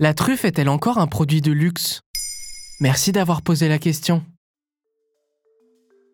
La truffe est-elle encore un produit de luxe? Merci d'avoir posé la question.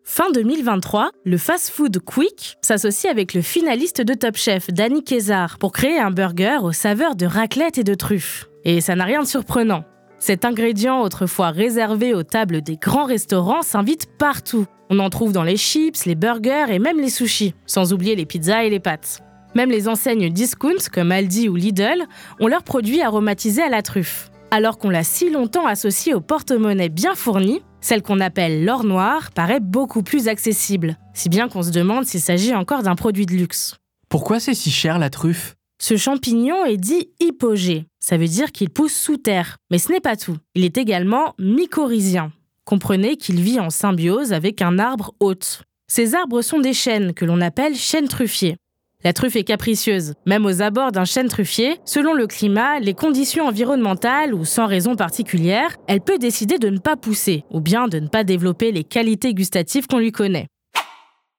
Fin 2023, le fast-food Quick s'associe avec le finaliste de Top Chef, Danny Kézar, pour créer un burger aux saveurs de raclette et de truffes. Et ça n'a rien de surprenant. Cet ingrédient, autrefois réservé aux tables des grands restaurants, s'invite partout. On en trouve dans les chips, les burgers et même les sushis, sans oublier les pizzas et les pâtes. Même les enseignes discount comme Aldi ou Lidl ont leurs produits aromatisés à la truffe. Alors qu'on l'a si longtemps associé au porte-monnaie bien fourni, celle qu'on appelle l'or noir paraît beaucoup plus accessible, si bien qu'on se demande s'il s'agit encore d'un produit de luxe. Pourquoi c'est si cher la truffe? Ce champignon est dit hypogée, ça veut dire qu'il pousse sous terre, mais ce n'est pas tout. Il est également mycorhizien. Comprenez qu'il vit en symbiose avec un arbre hôte. Ces arbres sont des chênes que l'on appelle chênes truffiers. La truffe est capricieuse. Même aux abords d'un chêne truffier, selon le climat, les conditions environnementales ou sans raison particulière, elle peut décider de ne pas pousser ou bien de ne pas développer les qualités gustatives qu'on lui connaît.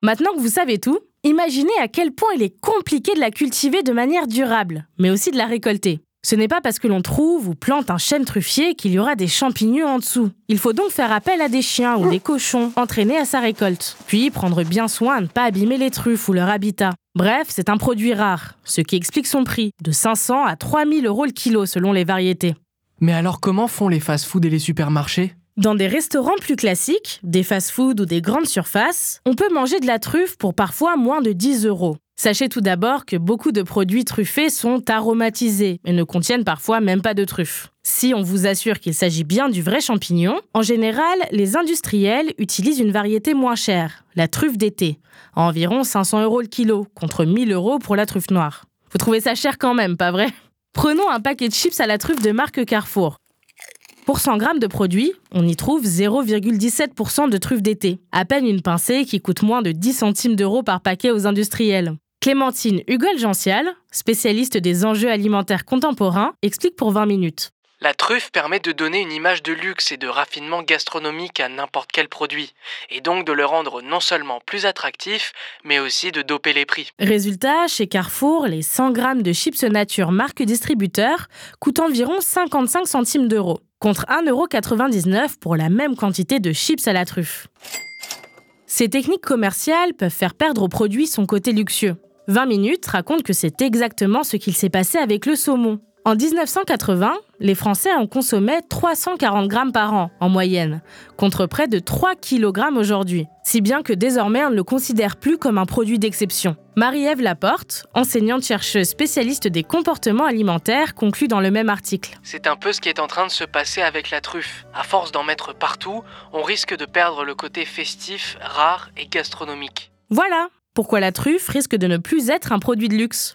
Maintenant que vous savez tout, imaginez à quel point il est compliqué de la cultiver de manière durable, mais aussi de la récolter. Ce n'est pas parce que l'on trouve ou plante un chêne truffier qu'il y aura des champignons en dessous. Il faut donc faire appel à des chiens ou des cochons entraînés à sa récolte, puis prendre bien soin de ne pas abîmer les truffes ou leur habitat. Bref, c'est un produit rare, ce qui explique son prix, de 500 à 3000 euros le kilo selon les variétés. Mais alors comment font les fast-foods et les supermarchés? Dans des restaurants plus classiques, des fast-foods ou des grandes surfaces, on peut manger de la truffe pour parfois moins de 10 euros. Sachez tout d'abord que beaucoup de produits truffés sont aromatisés et ne contiennent parfois même pas de truffe. Si on vous assure qu'il s'agit bien du vrai champignon, en général, les industriels utilisent une variété moins chère, la truffe d'été, à environ 500 euros le kilo, contre 1000 euros pour la truffe noire. Vous trouvez ça cher quand même, pas vrai? Prenons un paquet de chips à la truffe de marque Carrefour. Pour 100 grammes de produit, on y trouve 0,17% de truffe d'été, à peine une pincée qui coûte moins de 10 centimes d'euros par paquet aux industriels. Clémentine Hugol-Gential, spécialiste des enjeux alimentaires contemporains, explique pour 20 minutes. La truffe permet de donner une image de luxe et de raffinement gastronomique à n'importe quel produit, et donc de le rendre non seulement plus attractif, mais aussi de doper les prix. Résultat, chez Carrefour, les 100 grammes de chips nature marque distributeur coûtent environ 55 centimes d'euros, contre 1,99€ pour la même quantité de chips à la truffe. Ces techniques commerciales peuvent faire perdre au produit son côté luxueux. 20 minutes raconte que c'est exactement ce qu'il s'est passé avec le saumon. En 1980, les Français en consommaient 340 grammes par an, en moyenne, contre près de 3 kg aujourd'hui. Si bien que désormais on ne le considère plus comme un produit d'exception. Marie-Ève Laporte, enseignante-chercheuse spécialiste des comportements alimentaires, conclut dans le même article. C'est un peu ce qui est en train de se passer avec la truffe. À force d'en mettre partout, on risque de perdre le côté festif, rare et gastronomique. Voilà, pourquoi la truffe risque de ne plus être un produit de luxe.